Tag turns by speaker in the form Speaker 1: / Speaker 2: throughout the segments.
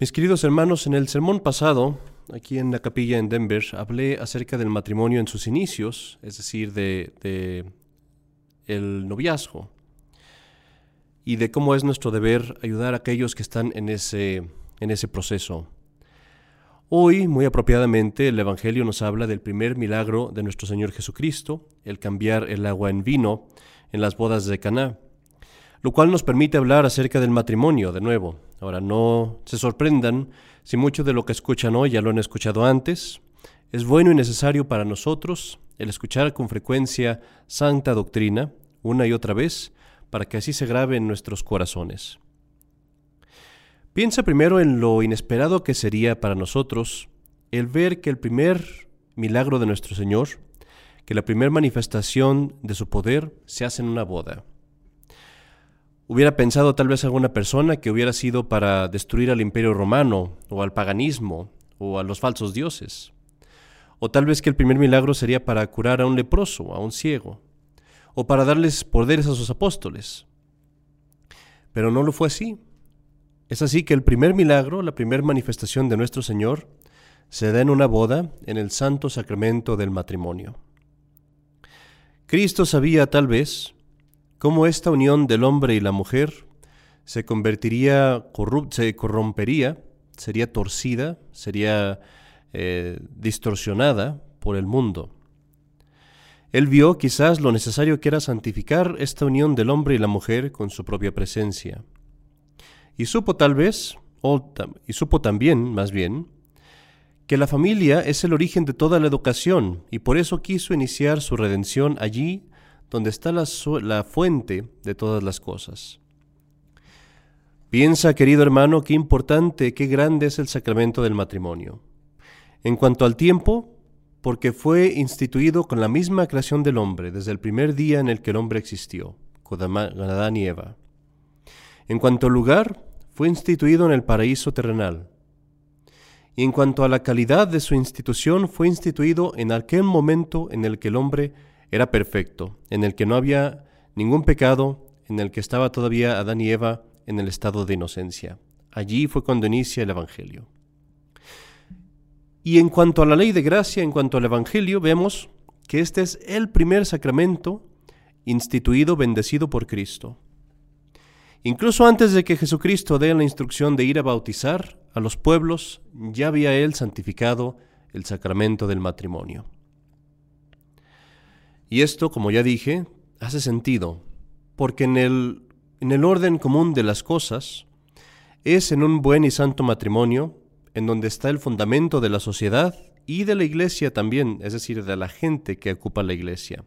Speaker 1: Mis queridos hermanos, en el sermón pasado, aquí en la capilla en Denver, hablé acerca del matrimonio en sus inicios, es decir, de, de el noviazgo, y de cómo es nuestro deber ayudar a aquellos que están en ese, en ese proceso. Hoy, muy apropiadamente, el Evangelio nos habla del primer milagro de nuestro Señor Jesucristo, el cambiar el agua en vino en las bodas de Caná lo cual nos permite hablar acerca del matrimonio de nuevo. Ahora, no se sorprendan si mucho de lo que escuchan hoy ya lo han escuchado antes. Es bueno y necesario para nosotros el escuchar con frecuencia santa doctrina una y otra vez para que así se grabe en nuestros corazones. Piensa primero en lo inesperado que sería para nosotros el ver que el primer milagro de nuestro Señor, que la primera manifestación de su poder se hace en una boda. Hubiera pensado tal vez alguna persona que hubiera sido para destruir al imperio romano o al paganismo o a los falsos dioses. O tal vez que el primer milagro sería para curar a un leproso, a un ciego, o para darles poderes a sus apóstoles. Pero no lo fue así. Es así que el primer milagro, la primera manifestación de nuestro Señor, se da en una boda en el santo sacramento del matrimonio. Cristo sabía tal vez cómo esta unión del hombre y la mujer se convertiría, se corrompería, sería torcida, sería eh, distorsionada por el mundo. Él vio quizás lo necesario que era santificar esta unión del hombre y la mujer con su propia presencia. Y supo tal vez, y supo también, más bien, que la familia es el origen de toda la educación y por eso quiso iniciar su redención allí donde está la, la fuente de todas las cosas. Piensa, querido hermano, qué importante, qué grande es el sacramento del matrimonio. En cuanto al tiempo, porque fue instituido con la misma creación del hombre desde el primer día en el que el hombre existió, con Adán y Eva. En cuanto al lugar, fue instituido en el paraíso terrenal. Y en cuanto a la calidad de su institución, fue instituido en aquel momento en el que el hombre era perfecto, en el que no había ningún pecado, en el que estaba todavía Adán y Eva en el estado de inocencia. Allí fue cuando inicia el Evangelio. Y en cuanto a la ley de gracia, en cuanto al Evangelio, vemos que este es el primer sacramento instituido, bendecido por Cristo. Incluso antes de que Jesucristo dé la instrucción de ir a bautizar a los pueblos, ya había él santificado el sacramento del matrimonio. Y esto, como ya dije, hace sentido, porque en el, en el orden común de las cosas, es en un buen y santo matrimonio en donde está el fundamento de la sociedad y de la iglesia también, es decir, de la gente que ocupa la iglesia.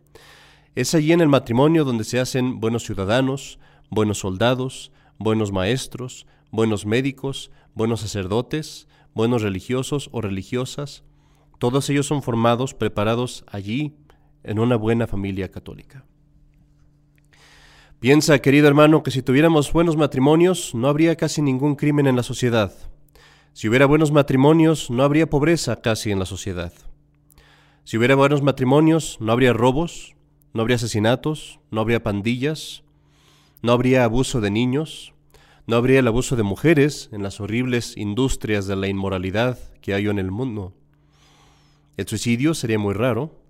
Speaker 1: Es allí en el matrimonio donde se hacen buenos ciudadanos, buenos soldados, buenos maestros, buenos médicos, buenos sacerdotes, buenos religiosos o religiosas. Todos ellos son formados, preparados allí en una buena familia católica. Piensa, querido hermano, que si tuviéramos buenos matrimonios no habría casi ningún crimen en la sociedad. Si hubiera buenos matrimonios no habría pobreza casi en la sociedad. Si hubiera buenos matrimonios no habría robos, no habría asesinatos, no habría pandillas, no habría abuso de niños, no habría el abuso de mujeres en las horribles industrias de la inmoralidad que hay en el mundo. El suicidio sería muy raro,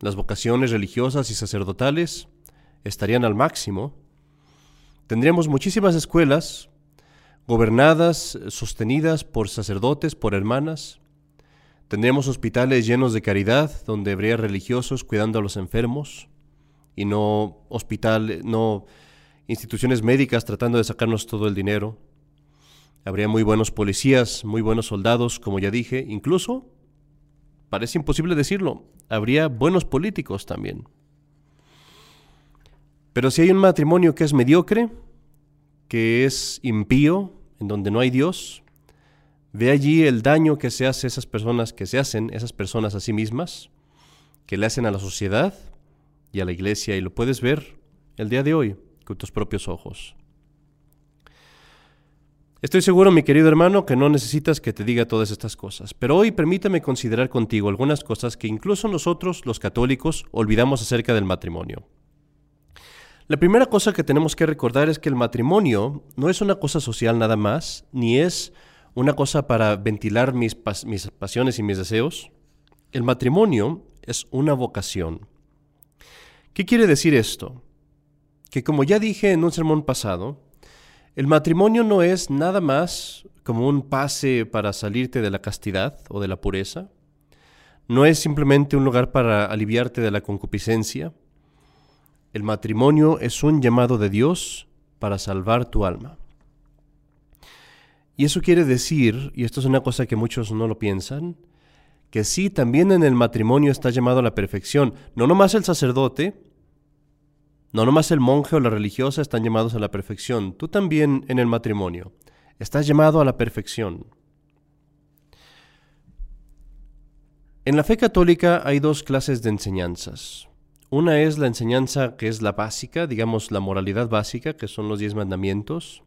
Speaker 1: las vocaciones religiosas y sacerdotales estarían al máximo. Tendríamos muchísimas escuelas gobernadas, sostenidas por sacerdotes, por hermanas. Tendríamos hospitales llenos de caridad, donde habría religiosos cuidando a los enfermos y no hospitales, no instituciones médicas tratando de sacarnos todo el dinero. Habría muy buenos policías, muy buenos soldados, como ya dije, incluso parece imposible decirlo, habría buenos políticos también. Pero si hay un matrimonio que es mediocre, que es impío, en donde no hay Dios, ve allí el daño que se hace a esas personas, que se hacen esas personas a sí mismas, que le hacen a la sociedad y a la iglesia, y lo puedes ver el día de hoy con tus propios ojos. Estoy seguro, mi querido hermano, que no necesitas que te diga todas estas cosas, pero hoy permítame considerar contigo algunas cosas que incluso nosotros, los católicos, olvidamos acerca del matrimonio. La primera cosa que tenemos que recordar es que el matrimonio no es una cosa social nada más, ni es una cosa para ventilar mis, pasiones y mis deseos. El matrimonio es una vocación. ¿Qué quiere decir esto? Que como ya dije en un sermón pasado, el matrimonio no es nada más como un pase para salirte de la castidad o de la pureza. No es simplemente un lugar para aliviarte de la concupiscencia. El matrimonio es un llamado de Dios para salvar tu alma. Y eso quiere decir, y esto es una cosa que muchos no lo piensan, que sí, también en el matrimonio está llamado a la perfección. No nomás el sacerdote, no nomás el monje o la religiosa están llamados a la perfección. Tú también en el matrimonio estás llamado a la perfección. En la fe católica hay dos clases de enseñanzas. Una es la enseñanza que es la básica, digamos la moralidad básica, que son los diez mandamientos,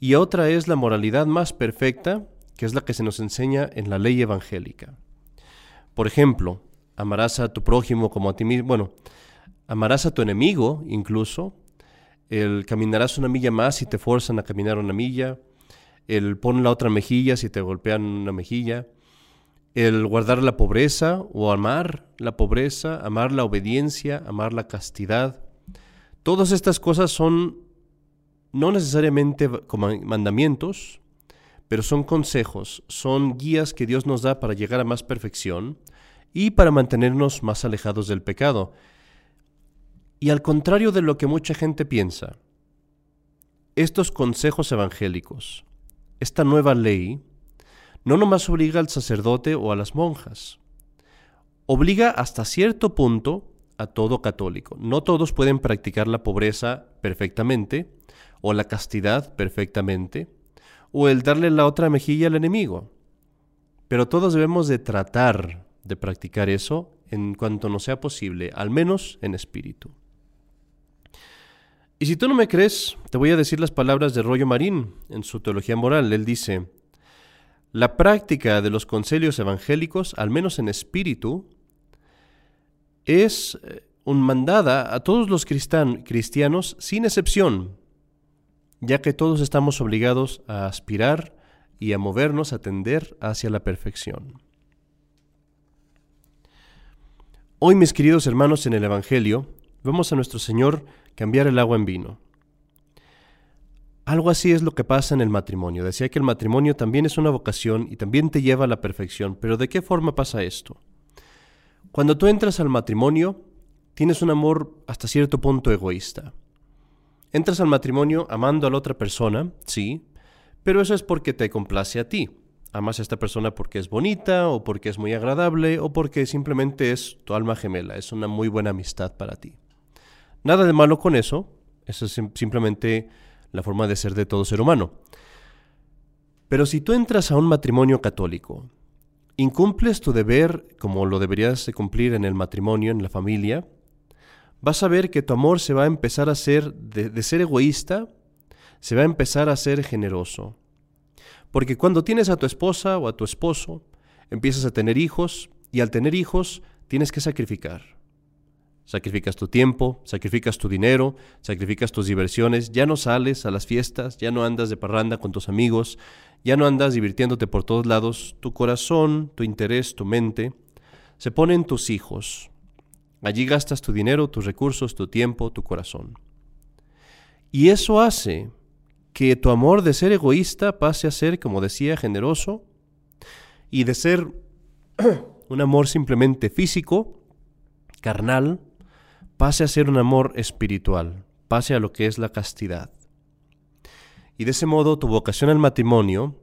Speaker 1: y otra es la moralidad más perfecta, que es la que se nos enseña en la ley evangélica. Por ejemplo, amarás a tu prójimo como a ti mismo. Bueno, amarás a tu enemigo incluso. El caminarás una milla más si te fuerzan a caminar una milla. El pon la otra mejilla si te golpean una mejilla. El guardar la pobreza o amar la pobreza, amar la obediencia, amar la castidad. Todas estas cosas son no necesariamente como mandamientos, pero son consejos, son guías que Dios nos da para llegar a más perfección y para mantenernos más alejados del pecado. Y al contrario de lo que mucha gente piensa, estos consejos evangélicos, esta nueva ley, no nomás obliga al sacerdote o a las monjas, obliga hasta cierto punto a todo católico. No todos pueden practicar la pobreza perfectamente o la castidad perfectamente, o el darle la otra mejilla al enemigo. Pero todos debemos de tratar de practicar eso en cuanto nos sea posible, al menos en espíritu. Y si tú no me crees, te voy a decir las palabras de Rollo Marín en su Teología Moral. Él dice, la práctica de los concilios evangélicos, al menos en espíritu, es eh, un mandada a todos los cristianos sin excepción, ya que todos estamos obligados a aspirar y a movernos, a tender hacia la perfección. Hoy, mis queridos hermanos, en el Evangelio, vemos a nuestro Señor cambiar el agua en vino. Algo así es lo que pasa en el matrimonio. Decía que el matrimonio también es una vocación y también te lleva a la perfección. Pero ¿de qué forma pasa esto? Cuando tú entras al matrimonio, tienes un amor hasta cierto punto egoísta. Entras al matrimonio amando a la otra persona, sí, pero eso es porque te complace a ti. Amas a esta persona porque es bonita o porque es muy agradable o porque simplemente es tu alma gemela, es una muy buena amistad para ti. Nada de malo con eso, eso es simplemente la forma de ser de todo ser humano. Pero si tú entras a un matrimonio católico, incumples tu deber como lo deberías de cumplir en el matrimonio, en la familia, vas a ver que tu amor se va a empezar a ser, de, ser egoísta, se va a empezar a ser generoso. Porque cuando tienes a tu esposa o a tu esposo, empiezas a tener hijos y al tener hijos tienes que sacrificar. Sacrificas tu tiempo, sacrificas tu dinero, sacrificas tus diversiones, ya no sales a las fiestas, ya no andas de parranda con tus amigos, ya no andas divirtiéndote por todos lados, tu corazón, tu interés, tu mente, se ponen tus hijos, Allí gastas tu dinero, tus recursos, tu tiempo, tu corazón. Y eso hace que tu amor de ser egoísta pase a ser, como decía, generoso y de ser un amor simplemente físico, carnal, pase a ser un amor espiritual, pase a lo que es la castidad. Y de ese modo tu vocación al matrimonio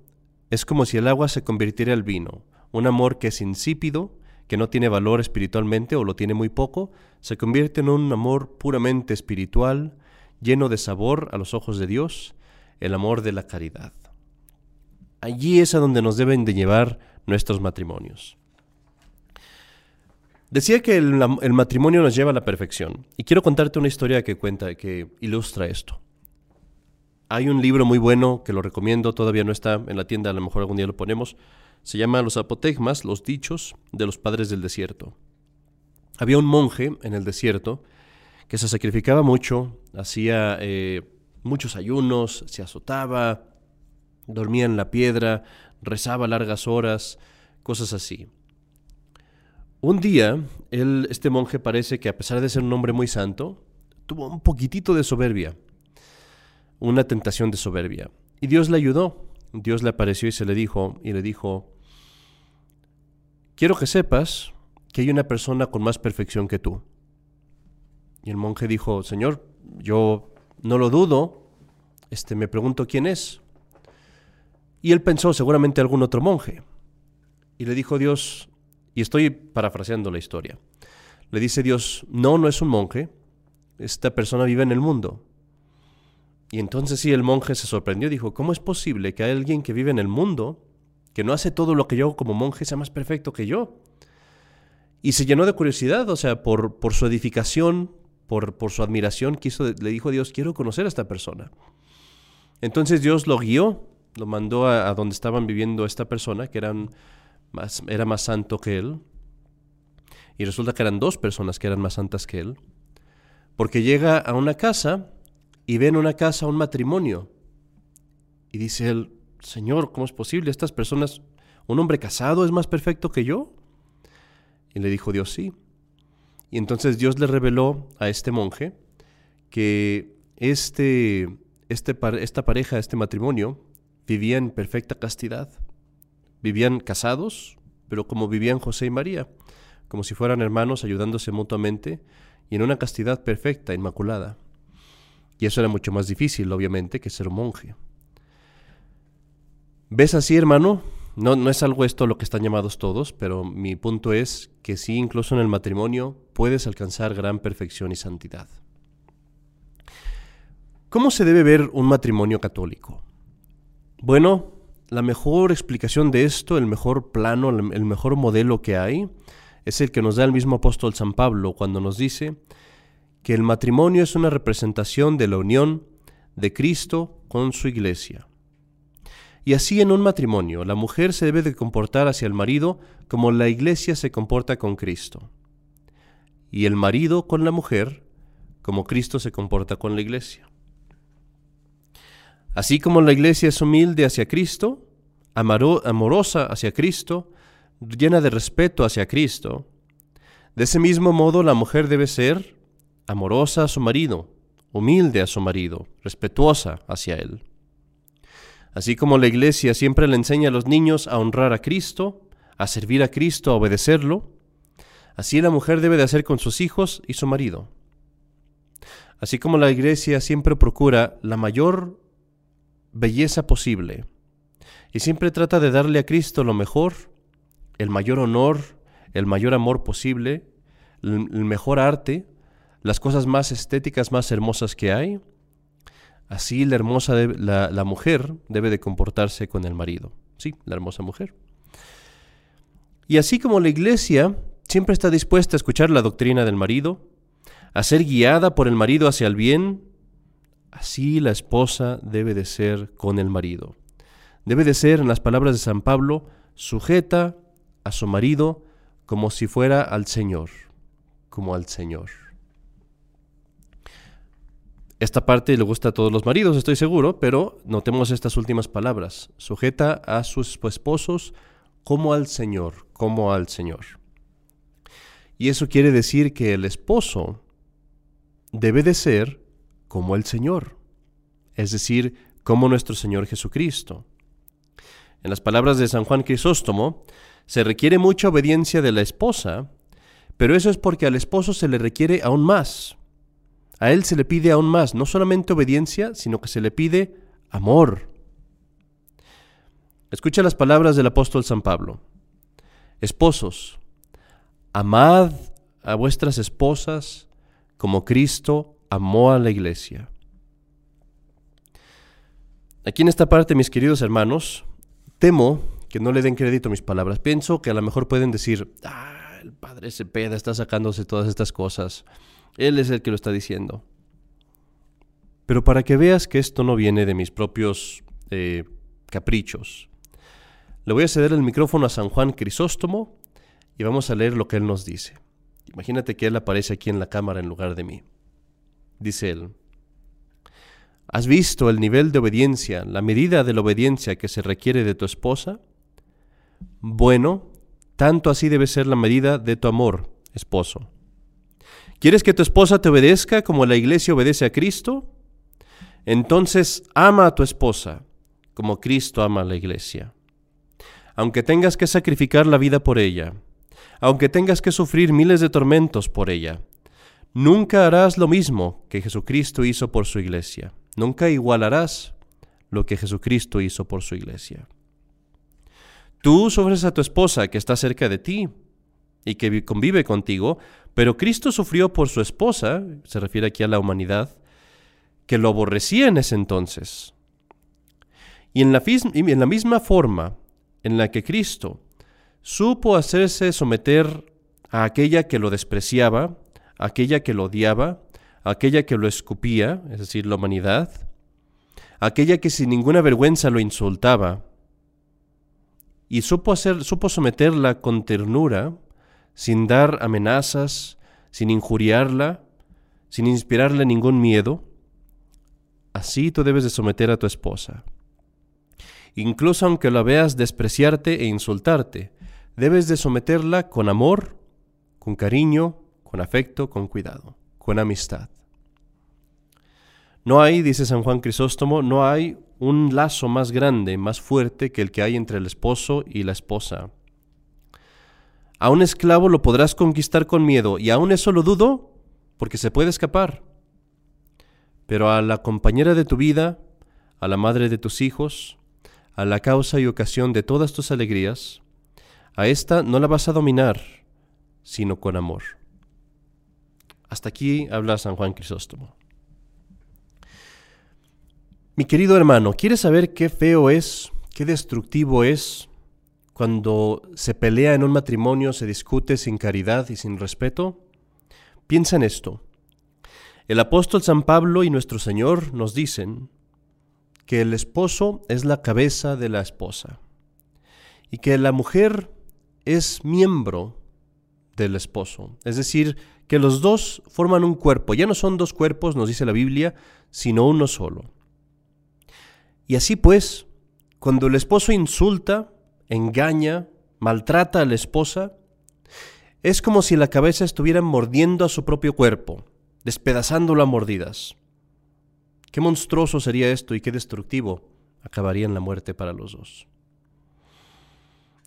Speaker 1: es como si el agua se convirtiera al vino, un amor que es insípido, que no tiene valor espiritualmente o lo tiene muy poco, se convierte en un amor puramente espiritual, lleno de sabor a los ojos de Dios, el amor de la caridad. Allí es a donde nos deben de llevar nuestros matrimonios. Decía que el, matrimonio nos lleva a la perfección y quiero contarte una historia que cuenta, que ilustra esto. Hay un libro muy bueno que lo recomiendo, todavía no está en la tienda, a lo mejor algún día lo ponemos, se llama Los apotegmas, los dichos de los padres del desierto. Había un monje en el desierto que se sacrificaba mucho, hacía eh, muchos ayunos, se azotaba, dormía en la piedra, rezaba largas horas, cosas así. Un día, él, este monje parece que a pesar de ser un hombre muy santo, tuvo un poquitito de soberbia, una tentación de soberbia. Y Dios le ayudó. Dios le apareció y se le dijo, y le dijo, quiero que sepas que hay una persona con más perfección que tú. Y el monje dijo, Señor, yo no lo dudo, este, me pregunto quién es. Y él pensó seguramente algún otro monje. Y le dijo Dios, y estoy parafraseando la historia. Le dice Dios, no, no es un monje, esta persona vive en el mundo. Y entonces sí, el monje se sorprendió, dijo, ¿cómo es posible que alguien que vive en el mundo, que no hace todo lo que yo como monje, sea más perfecto que yo? Y se llenó de curiosidad, o sea, por, por su edificación, por, por su admiración, quiso, le dijo a Dios, quiero conocer a esta persona. Entonces Dios lo guió, lo mandó a donde estaban viviendo esta persona, que eran era más santo que él. Y resulta que eran dos personas que eran más santas que él. Porque llega a una casa y ve en una casa un matrimonio. Y dice él, Señor, ¿cómo es posible? Estas personas, un hombre casado es más perfecto que yo. Y le dijo Dios, sí. Y entonces Dios le reveló a este monje que este, este, esta pareja, este matrimonio, vivía en perfecta castidad. Vivían casados, pero como vivían José y María, como si fueran hermanos ayudándose mutuamente y en una castidad perfecta, inmaculada. Y eso era mucho más difícil, obviamente, que ser monje. ¿Ves así, hermano? No, no es algo esto lo que están llamados todos, pero mi punto es que sí, incluso en el matrimonio, puedes alcanzar gran perfección y santidad. ¿Cómo se debe ver un matrimonio católico? Bueno, la mejor explicación de esto, el mejor plano, el mejor modelo que hay, es el que nos da el mismo apóstol San Pablo cuando nos dice que el matrimonio es una representación de la unión de Cristo con su iglesia. Y así en un matrimonio, la mujer se debe de comportar hacia el marido como la iglesia se comporta con Cristo. Y el marido con la mujer como Cristo se comporta con la iglesia. Así como la iglesia es humilde hacia Cristo, amorosa hacia Cristo, llena de respeto hacia Cristo, de ese mismo modo la mujer debe ser amorosa a su marido, humilde a su marido, respetuosa hacia él. Así como la iglesia siempre le enseña a los niños a honrar a Cristo, a servir a Cristo, a obedecerlo, así la mujer debe de hacer con sus hijos y su marido. Así como la iglesia siempre procura la mayor belleza posible. Y siempre trata de darle a Cristo lo mejor, el mayor honor, el mayor amor posible, el, mejor arte, las cosas más estéticas, más hermosas que hay. Así la hermosa, la, mujer debe de comportarse con el marido. Sí, la hermosa mujer. Y así como la iglesia siempre está dispuesta a escuchar la doctrina del marido, a ser guiada por el marido hacia el bien, Así la esposa debe de ser con el marido. Debe de ser, en las palabras de San Pablo, sujeta a su marido como si fuera al Señor, como al Señor. Esta parte le gusta a todos los maridos, estoy seguro, pero notemos estas últimas palabras. Sujeta a sus esposos como al Señor, como al Señor. Y eso quiere decir que el esposo debe de ser como el Señor, es decir, como nuestro Señor Jesucristo. En las palabras de San Juan Crisóstomo, se requiere mucha obediencia de la esposa, pero eso es porque al esposo se le requiere aún más. A él se le pide aún más, no solamente obediencia, sino que se le pide amor. Escucha las palabras del apóstol San Pablo. Esposos, amad a vuestras esposas como Cristo amó a la iglesia. Aquí en esta parte, mis queridos hermanos, temo que no le den crédito a mis palabras. Pienso que a lo mejor pueden decir, ah, el padre Cepeda está sacándose todas estas cosas. Él es el que lo está diciendo. Pero para que veas que esto no viene de mis propios eh, caprichos, le voy a ceder el micrófono a San Juan Crisóstomo y vamos a leer lo que él nos dice. Imagínate que él aparece aquí en la cámara en lugar de mí. Dice él, ¿Has visto el nivel de obediencia, la medida de la obediencia que se requiere de tu esposa? Bueno, tanto así debe ser la medida de tu amor, esposo. ¿Quieres que tu esposa te obedezca como la iglesia obedece a Cristo? Entonces ama a tu esposa como Cristo ama a la iglesia. Aunque tengas que sacrificar la vida por ella, aunque tengas que sufrir miles de tormentos por ella, nunca harás lo mismo que Jesucristo hizo por su iglesia. Nunca igualarás lo que Jesucristo hizo por su iglesia. Tú sufres a tu esposa que está cerca de ti y que convive contigo, pero Cristo sufrió por su esposa, se refiere aquí a la humanidad, que lo aborrecía en ese entonces. Y en la, en la misma forma en la que Cristo supo hacerse someter a aquella que lo despreciaba, aquella que lo odiaba, aquella que lo escupía, es decir, la humanidad, aquella que sin ninguna vergüenza lo insultaba, y supo, hacer, supo someterla con ternura, sin dar amenazas, sin injuriarla, sin inspirarle ningún miedo, así tú debes de someter a tu esposa. Incluso aunque la veas despreciarte e insultarte, debes de someterla con amor, con cariño, con afecto, con cuidado, con amistad. No hay, dice San Juan Crisóstomo, no hay un lazo más grande, más fuerte que el que hay entre el esposo y la esposa. A un esclavo lo podrás conquistar con miedo, y aún eso lo dudo, porque se puede escapar. Pero a la compañera de tu vida, a la madre de tus hijos, a la causa y ocasión de todas tus alegrías, a esta no la vas a dominar, sino con amor. Hasta aquí habla San Juan Crisóstomo. Mi querido hermano, ¿quieres saber qué feo es, qué destructivo es cuando se pelea en un matrimonio, se discute sin caridad y sin respeto? Piensa en esto. El apóstol San Pablo y nuestro Señor nos dicen que el esposo es la cabeza de la esposa y que la mujer es miembro del esposo. Es decir, que los dos forman un cuerpo. Ya no son dos cuerpos, nos dice la Biblia, sino uno solo. Y así pues, cuando el esposo insulta, engaña, maltrata a la esposa, es como si la cabeza estuviera mordiendo a su propio cuerpo, despedazándolo a mordidas. Qué monstruoso sería esto y qué destructivo acabaría en la muerte para los dos.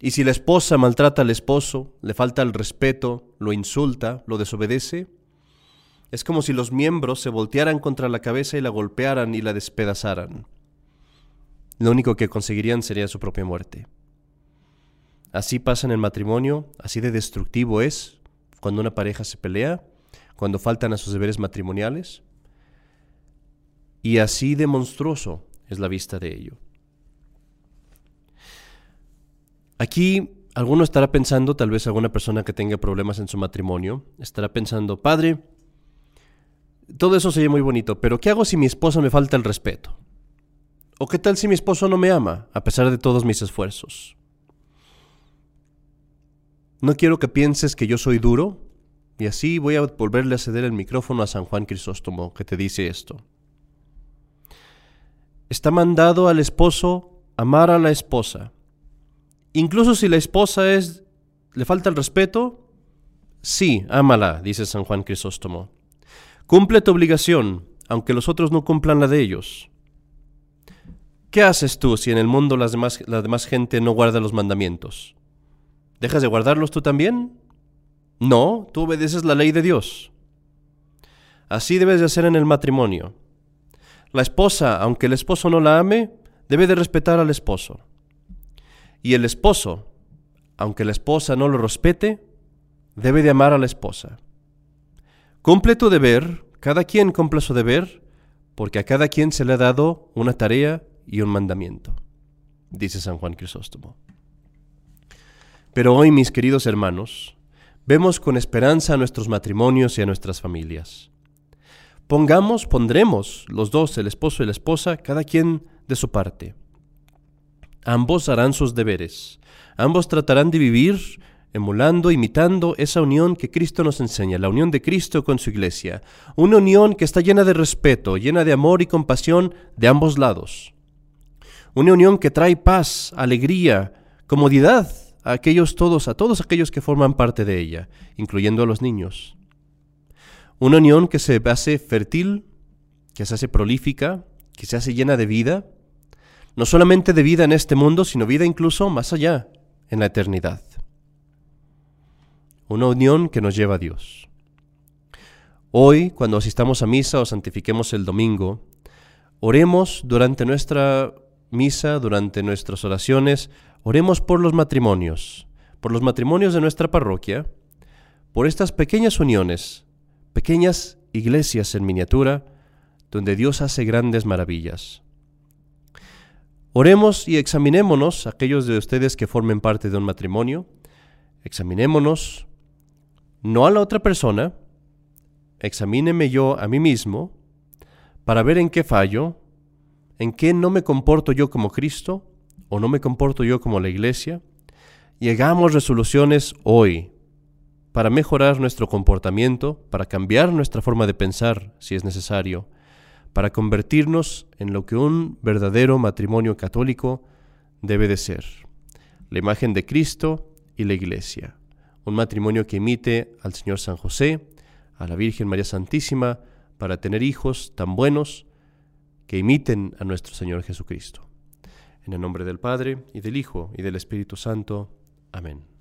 Speaker 1: Y si la esposa maltrata al esposo, le falta el respeto, lo insulta, lo desobedece, es como si los miembros se voltearan contra la cabeza y la golpearan y la despedazaran lo único que conseguirían sería su propia muerte. Así pasa en el matrimonio, así de destructivo es cuando una pareja se pelea, cuando faltan a sus deberes matrimoniales, y así de monstruoso es la vista de ello. Aquí alguno estará pensando, tal vez alguna persona que tenga problemas en su matrimonio, estará pensando, padre, todo eso sería muy bonito, pero ¿qué hago si mi esposa me falta el respeto? ¿O qué tal si mi esposo no me ama, a pesar de todos mis esfuerzos? No quiero que pienses que yo soy duro, y así voy a volverle a ceder el micrófono a San Juan Crisóstomo, que te dice esto. Está mandado al esposo amar a la esposa. Incluso si la esposa es le falta el respeto, sí, ámala, dice San Juan Crisóstomo. Cumple tu obligación, aunque los otros no cumplan la de ellos. ¿Qué haces tú si en el mundo las demás, la demás gente no guarda los mandamientos? ¿Dejas de guardarlos tú también? No, tú obedeces la ley de Dios. Así debes de hacer en el matrimonio. La esposa, aunque el esposo no la ame, debe de respetar al esposo. Y el esposo, aunque la esposa no lo respete, debe de amar a la esposa. Cumple tu deber, cada quien cumple su deber, porque a cada quien se le ha dado una tarea y un mandamiento, dice San Juan Crisóstomo. Pero hoy, mis queridos hermanos, vemos con esperanza a nuestros matrimonios y a nuestras familias. Pongamos, pondremos los dos, el esposo y la esposa, cada quien de su parte. Ambos harán sus deberes, ambos tratarán de vivir emulando, imitando esa unión que Cristo nos enseña, la unión de Cristo con su iglesia, una unión que está llena de respeto, llena de amor y compasión de ambos lados, una unión que trae paz, alegría, comodidad a aquellos todos, a todos aquellos que forman parte de ella, incluyendo a los niños. Una unión que se hace fértil, que se hace prolífica, que se hace llena de vida, no solamente de vida en este mundo, sino vida incluso más allá, en la eternidad. Una unión que nos lleva a Dios. Hoy, cuando asistamos a misa o santifiquemos el domingo, oremos durante nuestra misa, durante nuestras oraciones, Oremos por los matrimonios, por los matrimonios de nuestra parroquia, por estas pequeñas uniones, pequeñas iglesias en miniatura, donde Dios hace grandes maravillas. Oremos y examinémonos, aquellos de ustedes que formen parte de un matrimonio, examinémonos, no a la otra persona, examíneme yo a mí mismo, para ver en qué fallo, en qué no me comporto yo como Cristo, o no me comporto yo como la iglesia, y hagamos resoluciones hoy para mejorar nuestro comportamiento, para cambiar nuestra forma de pensar si es necesario, para convertirnos en lo que un verdadero matrimonio católico debe de ser, la imagen de Cristo y la iglesia, un matrimonio que imite al Señor San José, a la Virgen María Santísima, para tener hijos tan buenos que imiten a nuestro Señor Jesucristo. En el nombre del Padre, y del Hijo, y del Espíritu Santo. Amén.